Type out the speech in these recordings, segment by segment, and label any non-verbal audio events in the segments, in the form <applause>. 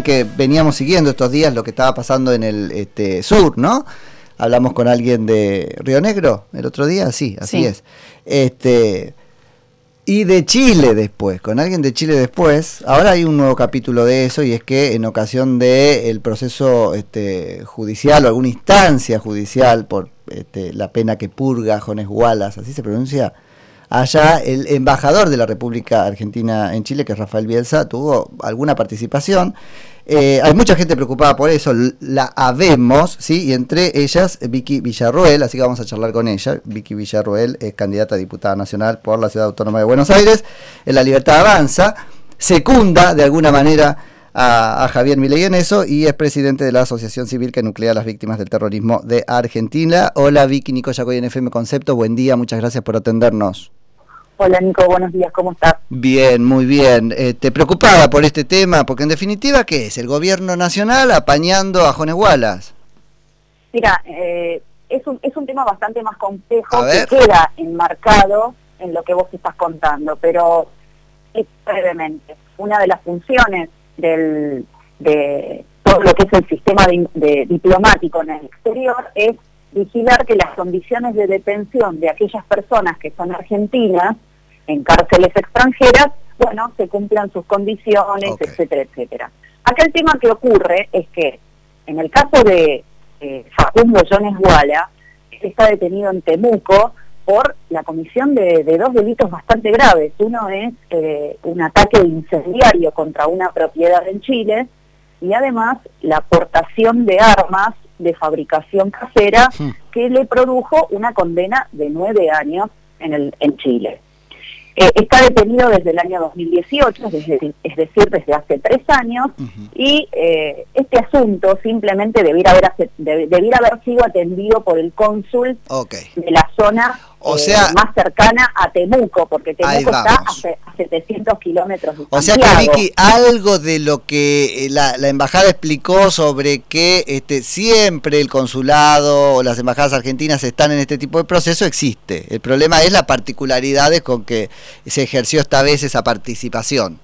que veníamos siguiendo estos días lo que estaba pasando en el este, sur, ¿no? Hablamos con alguien de Río Negro el otro día, sí, así Sí. es. Este, y de Chile después, con alguien de Chile después. Ahora hay un nuevo capítulo de eso y es que en ocasión del el proceso este, judicial o alguna instancia judicial por este, la pena que purga Jones Wallace, así se pronuncia, allá el embajador de la República Argentina en Chile, que es Rafael Bielsa, tuvo alguna participación. Eh, hay mucha gente preocupada por eso, la habemos, ¿sí? Y entre ellas Vicky Villarroel, así que vamos a charlar con ella. Vicky Villarroel es candidata a diputada nacional por la Ciudad Autónoma de Buenos Aires. En la Libertad Avanza, secunda de alguna manera a, a Javier Milei en eso y es presidente de la Asociación Civil que nuclea a las víctimas del terrorismo de Argentina. Hola Vicky, Nico Yacoy en FM Concepto, buen día, muchas gracias por atendernos. Hola Nico, buenos días, ¿cómo estás? Bien, muy bien. Eh, ¿Te preocupada por este tema? Porque en definitiva, ¿qué es? ¿El gobierno nacional apañando a Jones Wallace? Mira, eh, es, un, es un tema bastante más complejo que queda enmarcado en lo que vos estás contando, pero brevemente, una de las funciones del, de todo lo que es el sistema de- de diplomático en el exterior es vigilar que las condiciones de detención de aquellas personas que son argentinas en cárceles extranjeras, bueno, se cumplan sus condiciones, etcétera, etcétera. Acá el tema que ocurre es que en el caso de eh, Facundo Jones él está detenido en Temuco por la comisión de, de dos delitos bastante graves. Uno es eh, un ataque incendiario contra una propiedad en Chile y además la aportación de armas de fabricación casera Hmm. que le produjo una condena de nueve años en, el, en Chile. Eh, está detenido desde el año 2018, desde- es decir, desde hace tres años, y eh, este asunto simplemente debiera haber, debiera haber sido atendido por el cónsul de la zona O eh, sea- más cercana a Temuco, porque Temuco está a, a 700 kilómetros de O sea que. Vicky, algo de lo que eh, la, la embajada explicó sobre que este, siempre el consulado o las embajadas argentinas están en este tipo de proceso existe. El problema es las particularidades con que se ejerció esta vez esa participación.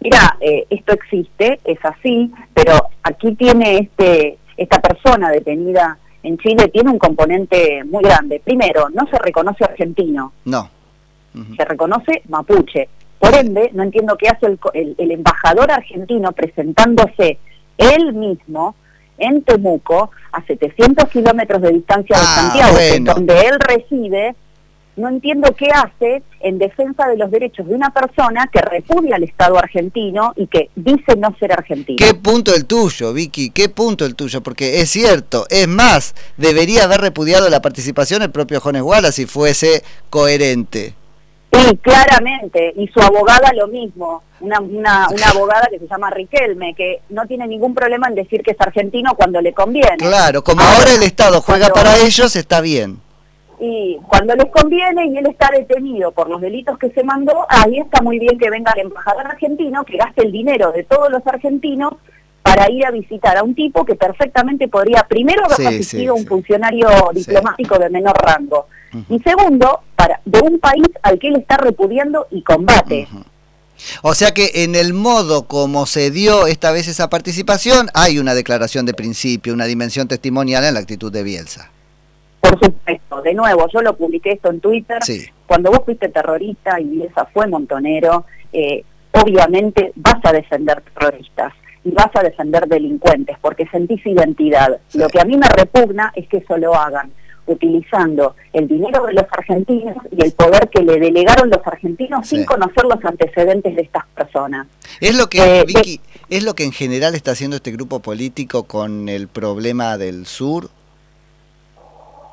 Mira, eh, esto existe, es así, pero aquí tiene este esta persona detenida en Chile tiene un componente muy grande. Primero, no se reconoce argentino, No. Se reconoce mapuche. Por ende, no entiendo qué hace el, el- el embajador argentino presentándose él mismo en Temuco, a 700 kilómetros de distancia de Ah, Santiago, bueno. donde él reside, no entiendo qué hace en defensa de los derechos de una persona que repudia al Estado argentino y que dice no ser argentino. ¿Qué punto el tuyo, Vicky? ¿Qué punto el tuyo? Porque es cierto, es más, debería haber repudiado la participación el propio Jones Wallace si fuese coherente. Sí, claramente, y su abogada lo mismo, una, una, una abogada que se llama Riquelme, que no tiene ningún problema en decir que es argentino cuando le conviene. Claro, como Ahora, ahora el Estado juega cuando- para ellos, está bien. Y cuando les conviene y él está detenido por los delitos que se mandó, ahí está muy bien que venga el embajador argentino, que gaste el dinero de todos los argentinos para ir a visitar a un tipo que perfectamente podría primero haber Sí, asistido a sí, un sí. funcionario diplomático de menor rango. Y segundo, para de un país al que él está repudiando y combate. O sea que en el modo como se dio esta vez esa participación, hay una declaración de principio, una dimensión testimonial en la actitud de Bielsa. Por supuesto, de nuevo, yo lo publiqué esto en Twitter. Sí. Cuando vos fuiste terrorista y esa fue montonero, eh, obviamente vas a defender terroristas y vas a defender delincuentes porque sentís identidad. Sí. Lo que a mí me repugna es que eso lo hagan utilizando el dinero de los argentinos y el poder que le delegaron los argentinos Sí. sin conocer los antecedentes de estas personas. Es lo que, Eh, Vicky, es lo que en general está haciendo este grupo político con el problema del sur.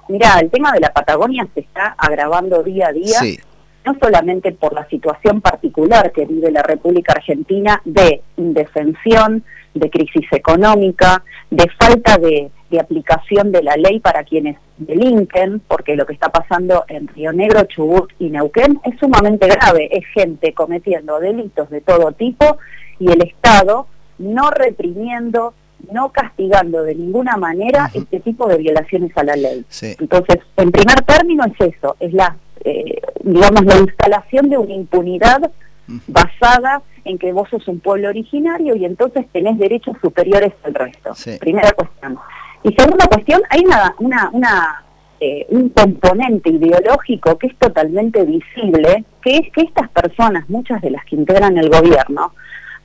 Mira, el tema de la Patagonia se está agravando día a día. Sí. no solamente por la situación particular que vive la República Argentina de indefensión, de crisis económica, de falta de, de aplicación de la ley para quienes delinquen, porque lo que está pasando en Río Negro, Chubut y Neuquén es sumamente grave. Es gente cometiendo delitos de todo tipo y el Estado no reprimiendo, no castigando de ninguna manera este tipo de violaciones a la ley. Sí. Entonces, en primer término es eso, es la, eh, digamos, la instalación de una impunidad basada en que vos sos un pueblo originario y entonces tenés derechos superiores al resto. Primera cuestión. Y segunda cuestión, hay una, una, una eh, un componente ideológico que es totalmente visible, que es que estas personas, muchas de las que integran el gobierno,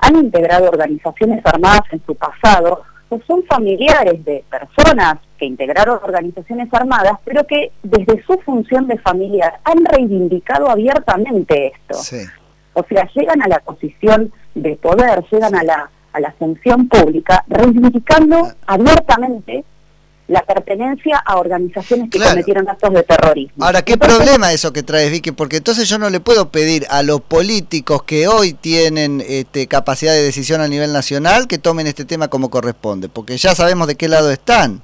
han integrado organizaciones armadas en su pasado, o son familiares de personas que integraron organizaciones armadas, pero que desde su función de familiar han reivindicado abiertamente esto. O sea, llegan a la posición de poder, llegan a la, a la función pública, reivindicando ah. abiertamente la pertenencia a organizaciones que cometieron actos de terrorismo. Ahora, ¿qué problema eso que traes, Vicky? Porque entonces yo no le puedo pedir a los políticos que hoy tienen este, capacidad de decisión a nivel nacional que tomen este tema como corresponde, porque ya sabemos de qué lado están.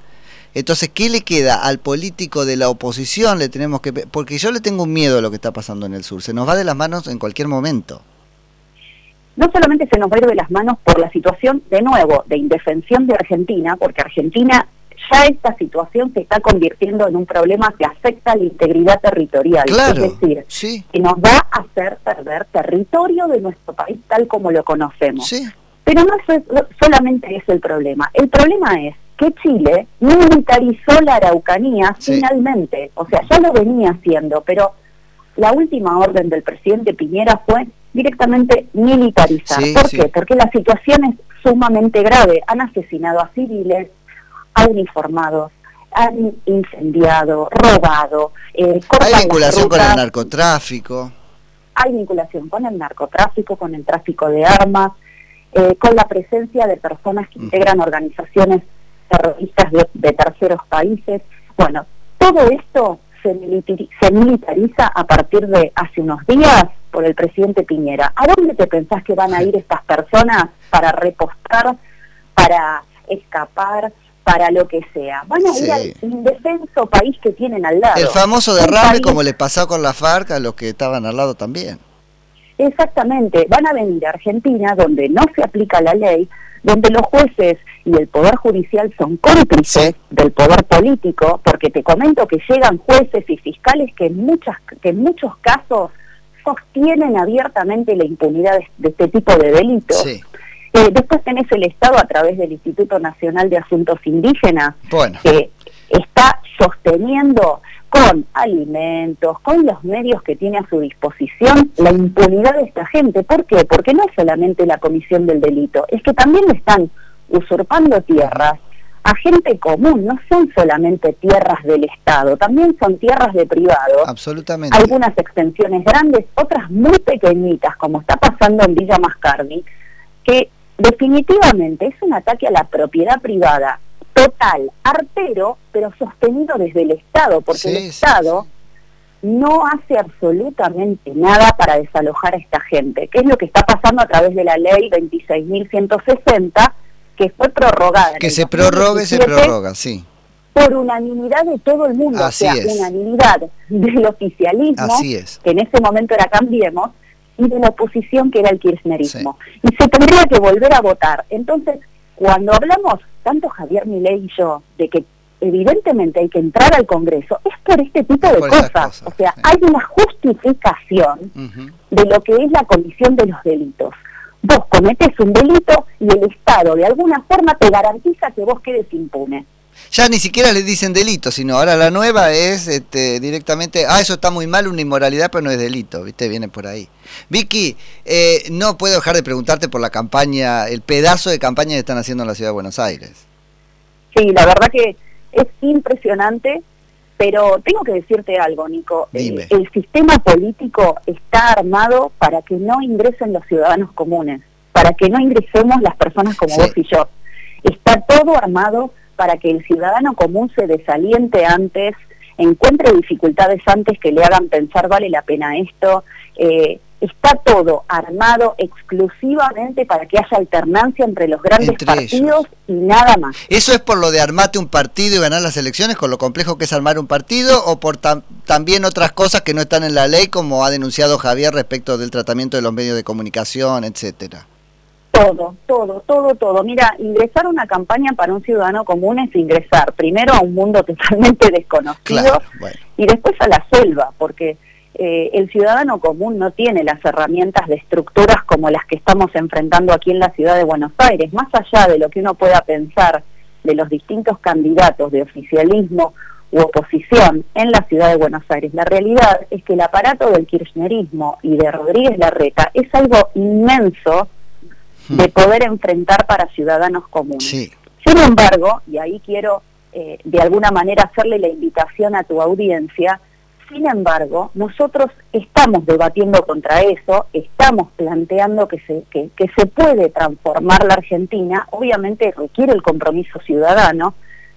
Entonces, ¿qué le queda al político de la oposición? Le tenemos que porque yo le tengo un miedo a lo que está pasando en el sur. Se nos va de las manos en cualquier momento. No solamente se nos va a ir de las manos por la situación, de nuevo, de indefensión de Argentina, porque Argentina ya esta situación se está convirtiendo en un problema que afecta a la integridad territorial. es decir, que nos va a hacer perder territorio de nuestro país tal como lo conocemos. Pero no es, solamente es el problema. El problema es que Chile militarizó la Araucanía finalmente. O sea, ya lo venía haciendo, pero la última orden del presidente Piñera fue directamente militarizar. ¿Por qué? Porque la situación es sumamente grave. Han asesinado a civiles, uniformados, han incendiado, robado. Eh, hay vinculación con el narcotráfico. Hay vinculación con el narcotráfico, con el tráfico de armas, eh, con la presencia de personas que integran organizaciones terroristas de, terceros países. Bueno, todo esto se, se militariza a partir de hace unos días por el presidente Piñera. ¿A dónde te pensás que van a ir estas personas para repostar, para escapar, para lo que sea. Van a ir al indefenso país que tienen al lado. El famoso derrame como le pasó con la FARC a los que estaban al lado también. Exactamente, van a venir a Argentina donde no se aplica la ley, donde los jueces y el poder judicial son cómplices del poder político, porque te comento que llegan jueces y fiscales que en muchas que en muchos casos sostienen abiertamente la impunidad de, este tipo de delitos. Eh, después tenés el Estado a través del Instituto Nacional de Asuntos Indígenas, que está sosteniendo con alimentos, con los medios que tiene a su disposición, la impunidad de esta gente. ¿Por qué? Porque no es solamente la comisión del delito, es que también le están usurpando tierras a gente común, no son solamente tierras del Estado, también son tierras de privado. Absolutamente. Algunas extensiones grandes, otras muy pequeñitas, como está pasando en Villa Mascardi, que definitivamente es un ataque a la propiedad privada total, artero, pero sostenido desde el Estado, porque el Estado no hace absolutamente nada para desalojar a esta gente, que es lo que está pasando a través de la ley 26.160, que fue prorrogada. Que se prorrogue, se prorroga, sí. Por unanimidad de todo el mundo, o sea, unanimidad del oficialismo, que en ese momento era Cambiemos, y de la oposición que era el kirchnerismo. Y se tendría que volver a votar. Entonces, cuando hablamos, tanto Javier Milei y yo, de que evidentemente hay que entrar al Congreso, es por este tipo de cosas. O sea, hay una justificación de lo que es la comisión de los delitos. Vos cometes un delito y el Estado de alguna forma te garantiza que vos quedes impune ya ni siquiera le dicen delito, sino ahora la nueva es este, directamente, ah, eso está muy mal, una inmoralidad, pero no es delito, ¿viste? Viene por ahí. Vicky, eh, no puedo dejar de preguntarte por la campaña, el pedazo de campaña que están haciendo en la Ciudad de Buenos Aires. Sí, la verdad que es impresionante, pero tengo que decirte algo, Nico. Eh, el sistema político está armado para que no ingresen los ciudadanos comunes, para que no ingresemos las personas como vos y yo. Está todo armado para que el ciudadano común se desaliente antes, encuentre dificultades antes que le hagan pensar vale la pena esto. Eh, está todo armado exclusivamente para que haya alternancia entre los grandes partidos y nada más. ¿Eso es por lo de armarte un partido y ganar las elecciones, con lo complejo que es armar un partido, o por también otras cosas que no están en la ley, como ha denunciado Javier respecto del tratamiento de los medios de comunicación, etcétera? Todo, todo, todo, todo. Mira, ingresar a una campaña para un ciudadano común es ingresar primero a un mundo <laughs> totalmente desconocido y después a la selva, porque eh, el ciudadano común no tiene las herramientas de estructuras como las que estamos enfrentando aquí en la ciudad de Buenos Aires, más allá de lo que uno pueda pensar de los distintos candidatos de oficialismo u oposición en la ciudad de Buenos Aires. La realidad es que el aparato del kirchnerismo y de Rodríguez Larreta es algo inmenso de poder enfrentar para ciudadanos comunes. Sin embargo, y ahí quiero eh, de alguna manera hacerle la invitación a tu audiencia, sin embargo, nosotros estamos debatiendo contra eso, estamos planteando que se, que, se puede transformar la Argentina, obviamente requiere el compromiso ciudadano,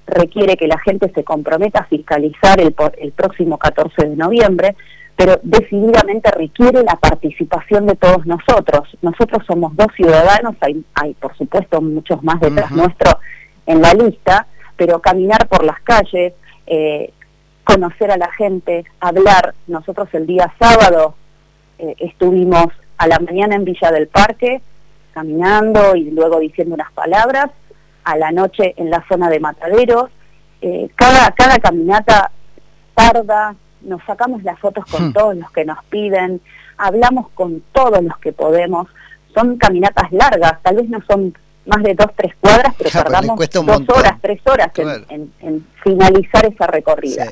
requiere que la gente se comprometa a fiscalizar el, el próximo 14 de noviembre, pero decididamente requiere la participación de todos nosotros. Nosotros somos dos ciudadanos, hay, hay por supuesto muchos más detrás nuestro en la lista, pero caminar por las calles, eh, conocer a la gente, hablar. Nosotros el día sábado eh, estuvimos a la mañana en Villa del Parque, caminando y luego diciendo unas palabras, a la noche en la zona de Mataderos. Eh, cada, cada caminata tarda, nos sacamos las fotos con hmm. todos los que nos piden, hablamos con todos los que podemos. Son caminatas largas, tal vez no son más de dos, tres cuadras, pero <laughs> tardamos dos horas, tres horas en, finalizar esa recorrida.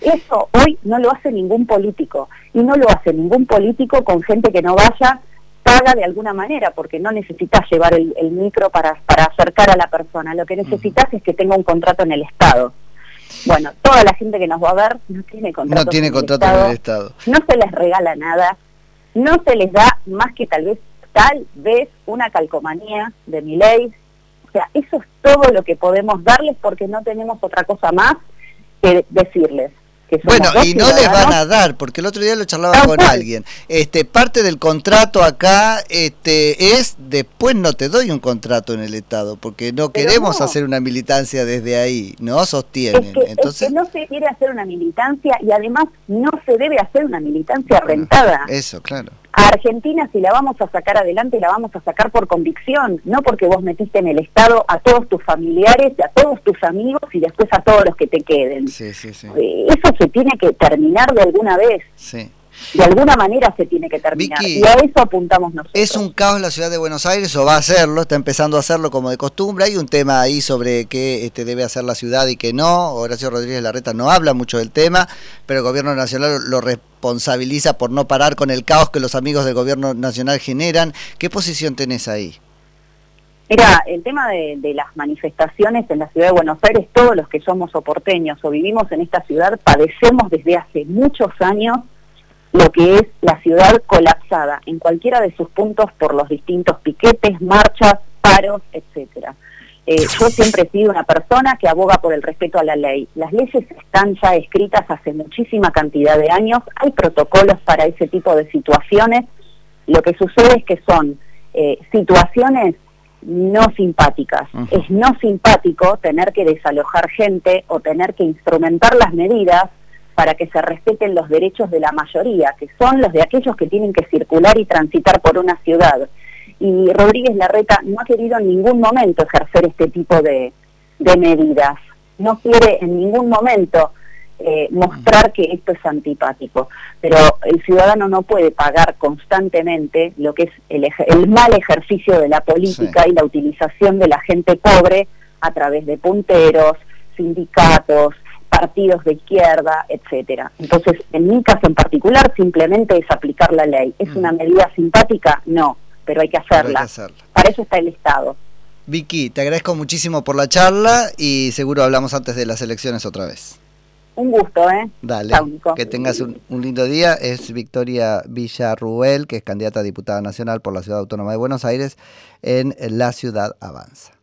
Eso hoy no lo hace ningún político y no lo hace ningún político con gente que no vaya paga de alguna manera porque no necesitas llevar el, micro para, para acercar a la persona, lo que necesitas es que tenga un contrato en el Estado. Bueno, toda la gente que nos va a ver no tiene contrato, no tiene contrato en el Estado. No se les regala nada, no se les da más que tal vez tal vez una calcomanía de mi ley. O sea, eso es todo lo que podemos darles porque no tenemos otra cosa más que decirles bueno, y no les van a dar, porque el otro día lo charlaba con alguien. Este, parte del contrato acá este, es después no te doy un contrato en el Estado, porque no queremos hacer una militancia desde ahí, ¿no? Sostienen. Entonces, no se quiere hacer una militancia y además no se debe hacer una militancia rentada. Eso, claro. A Argentina si la vamos a sacar adelante la vamos a sacar por convicción, no porque vos metiste en el Estado a todos tus familiares, a todos tus amigos y después a todos los que te queden. Sí, sí, sí. Eh, eso se tiene que terminar de alguna vez. Sí de alguna manera se tiene que terminar. y a eso apuntamos nosotros. ¿Es un caos la ciudad de Buenos Aires o va a hacerlo? Está empezando a hacerlo como de costumbre. Hay un tema ahí sobre qué este, debe hacer la ciudad y qué no. Horacio Rodríguez Larreta no habla mucho del tema, pero el gobierno nacional lo responsabiliza por no parar con el caos que los amigos del gobierno nacional generan. ¿Qué posición tenés ahí? Mira, el tema de, de, las manifestaciones en la ciudad de Buenos Aires, todos los que somos oporteños o vivimos en esta ciudad, padecemos desde hace muchos años lo que es la ciudad colapsada en cualquiera de sus puntos por los distintos piquetes, marchas, paros, etcétera. Eh, yo siempre he sido una persona que aboga por el respeto a la ley. Las leyes están ya escritas hace muchísima cantidad de años, hay protocolos para ese tipo de situaciones. Lo que sucede es que son eh, situaciones no simpáticas. Es no simpático tener que desalojar gente o tener que instrumentar las medidas para que se respeten los derechos de la mayoría, que son los de aquellos que tienen que circular y transitar por una ciudad. Y Rodríguez Larreta no ha querido en ningún momento ejercer este tipo de, medidas, no quiere en ningún momento eh, mostrar que esto es antipático, pero el ciudadano no puede pagar constantemente lo que es el, mal ejercicio de la política y la utilización de la gente pobre a través de punteros, sindicatos, partidos de izquierda, etcétera. Entonces, en mi caso en particular, simplemente es aplicar la ley. ¿Es una mm. medida simpática? No, pero hay que hacerla. Para eso está el Estado. Vicky, te agradezco muchísimo por la charla y seguro hablamos antes de las elecciones otra vez. Un gusto, ¿eh? Dale, que tengas un, un, lindo día. Es Victoria Villarruel, que es candidata a diputada nacional por la Ciudad Autónoma de Buenos Aires en La Ciudad Avanza.